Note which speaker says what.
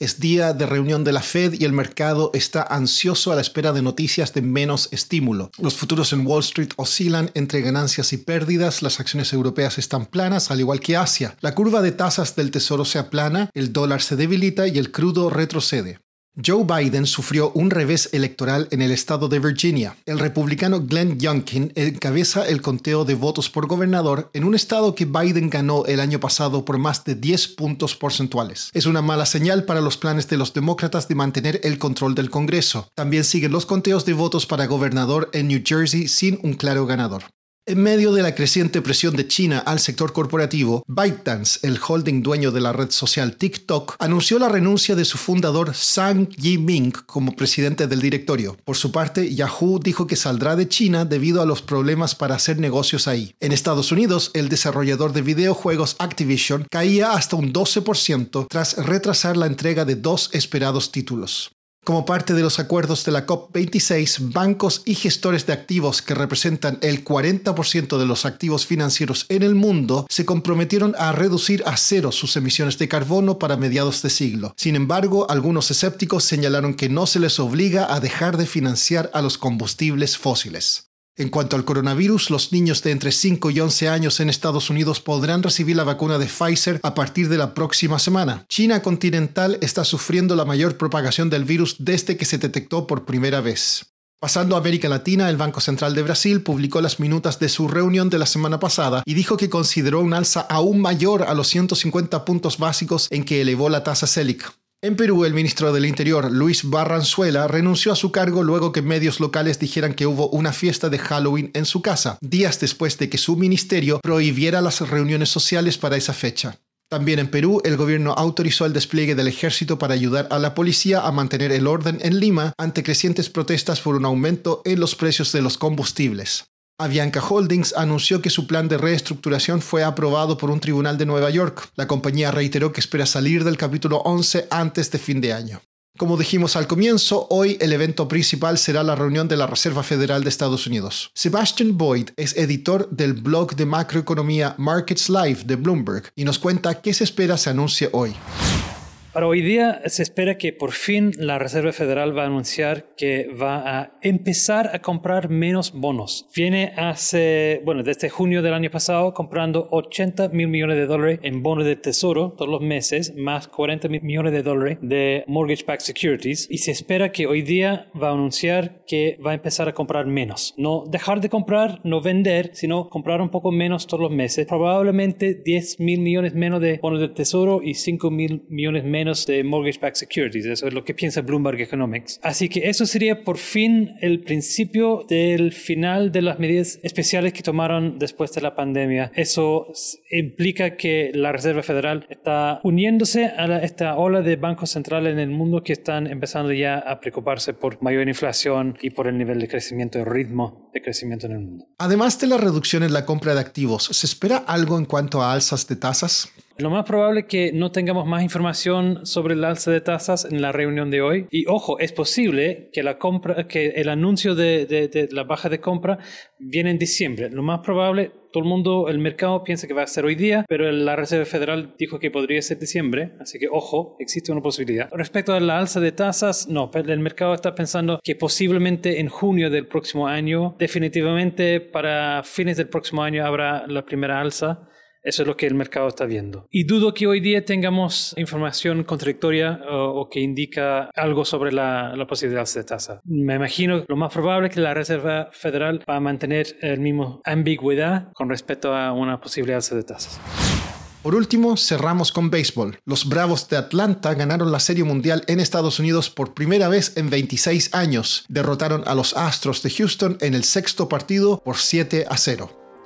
Speaker 1: Es día de reunión de la Fed y el mercado está ansioso a la espera de noticias de menos estímulo. Los futuros en Wall Street oscilan entre ganancias y pérdidas, las acciones europeas están planas, al igual que Asia. La curva de tasas del tesoro se aplana, el dólar se debilita y el crudo retrocede. Joe Biden sufrió un revés electoral en el estado de Virginia. El republicano Glenn Youngkin encabeza el conteo de votos por gobernador en un estado que Biden ganó el año pasado por más de 10 puntos porcentuales. Es una mala señal para los planes de los demócratas de mantener el control del Congreso. También siguen los conteos de votos para gobernador en New Jersey sin un claro ganador. En medio de la creciente presión de China al sector corporativo, ByteDance, el holding dueño de la red social TikTok, anunció la renuncia de su fundador Zhang Yiming como presidente del directorio. Por su parte, Yahoo dijo que saldrá de China debido a los problemas para hacer negocios ahí. En Estados Unidos, el desarrollador de videojuegos Activision caía hasta un 12% tras retrasar la entrega de dos esperados títulos. Como parte de los acuerdos de la COP26, bancos y gestores de activos que representan el 40% de los activos financieros en el mundo se comprometieron a reducir a cero sus emisiones de carbono para mediados de siglo. Sin embargo, algunos escépticos señalaron que no se les obliga a dejar de financiar a los combustibles fósiles. En cuanto al coronavirus, los niños de entre 5 y 11 años en Estados Unidos podrán recibir la vacuna de Pfizer a partir de la próxima semana. China continental está sufriendo la mayor propagación del virus desde que se detectó por primera vez. Pasando a América Latina, el Banco Central de Brasil publicó las minutas de su reunión de la semana pasada y dijo que consideró un alza aún mayor a los 150 puntos básicos en que elevó la tasa Selic. En Perú, el ministro del Interior, Luis Barranzuela, renunció a su cargo luego que medios locales dijeran que hubo una fiesta de Halloween en su casa, días después de que su ministerio prohibiera las reuniones sociales para esa fecha. También en Perú, el gobierno autorizó el despliegue del ejército para ayudar a la policía a mantener el orden en Lima ante crecientes protestas por un aumento en los precios de los combustibles. Avianca Holdings anunció que su plan de reestructuración fue aprobado por un tribunal de Nueva York. La compañía reiteró que espera salir del capítulo 11 antes de fin de año. Como dijimos al comienzo, hoy el evento principal será la reunión de la Reserva Federal de Estados Unidos. Sebastian Boyd es editor del blog de macroeconomía Markets Live de Bloomberg y nos cuenta qué se espera se anuncie hoy.
Speaker 2: Para hoy día se espera que por fin la Reserva Federal va a anunciar que va a empezar a comprar menos bonos. Viene hace, bueno, desde junio del año pasado comprando 80 mil millones de dólares en bonos de tesoro todos los meses, más 40 mil millones de dólares de mortgage-backed securities. Y se espera que hoy día va a anunciar que va a empezar a comprar menos. No dejar de comprar, no vender, sino comprar un poco menos todos los meses. Probablemente 10 mil millones menos de bonos de tesoro y 5 mil millones menos menos de mortgage-backed securities. Eso es lo que piensa Bloomberg Economics. Así que eso sería por fin el principio del final de las medidas especiales que tomaron después de la pandemia. Eso implica que la Reserva Federal está uniéndose a esta ola de bancos centrales en el mundo que están empezando ya a preocuparse por mayor inflación y por el nivel de crecimiento, el ritmo de crecimiento en el mundo.
Speaker 1: Además de la reducción en la compra de activos, ¿se espera algo en cuanto a alzas de tasas?
Speaker 2: Lo más probable es que no tengamos más información sobre el alza de tasas en la reunión de hoy. Y ojo, es posible que, la compra, que el anuncio de, la baja de compra viene en diciembre. Lo más probable, todo el mundo, el mercado piensa que va a ser hoy día, pero la Reserva Federal dijo que podría ser diciembre. Así que ojo, existe una posibilidad. Respecto a la alza de tasas, no, el mercado está pensando que posiblemente en junio del próximo año, definitivamente para fines del próximo año habrá la primera alza. Eso es lo que el mercado está viendo. Y dudo que hoy día tengamos información contradictoria o, que indica algo sobre la, la, posibilidad de tasa. Me imagino lo más probable es que la Reserva Federal va a mantener el mismo ambigüedad con respecto a una posibilidad de tasas.
Speaker 1: Por último, cerramos con béisbol. Los Bravos de Atlanta ganaron la Serie Mundial en Estados Unidos por primera vez en 26 años. Derrotaron a los Astros de Houston en el sexto partido por 7 a 0.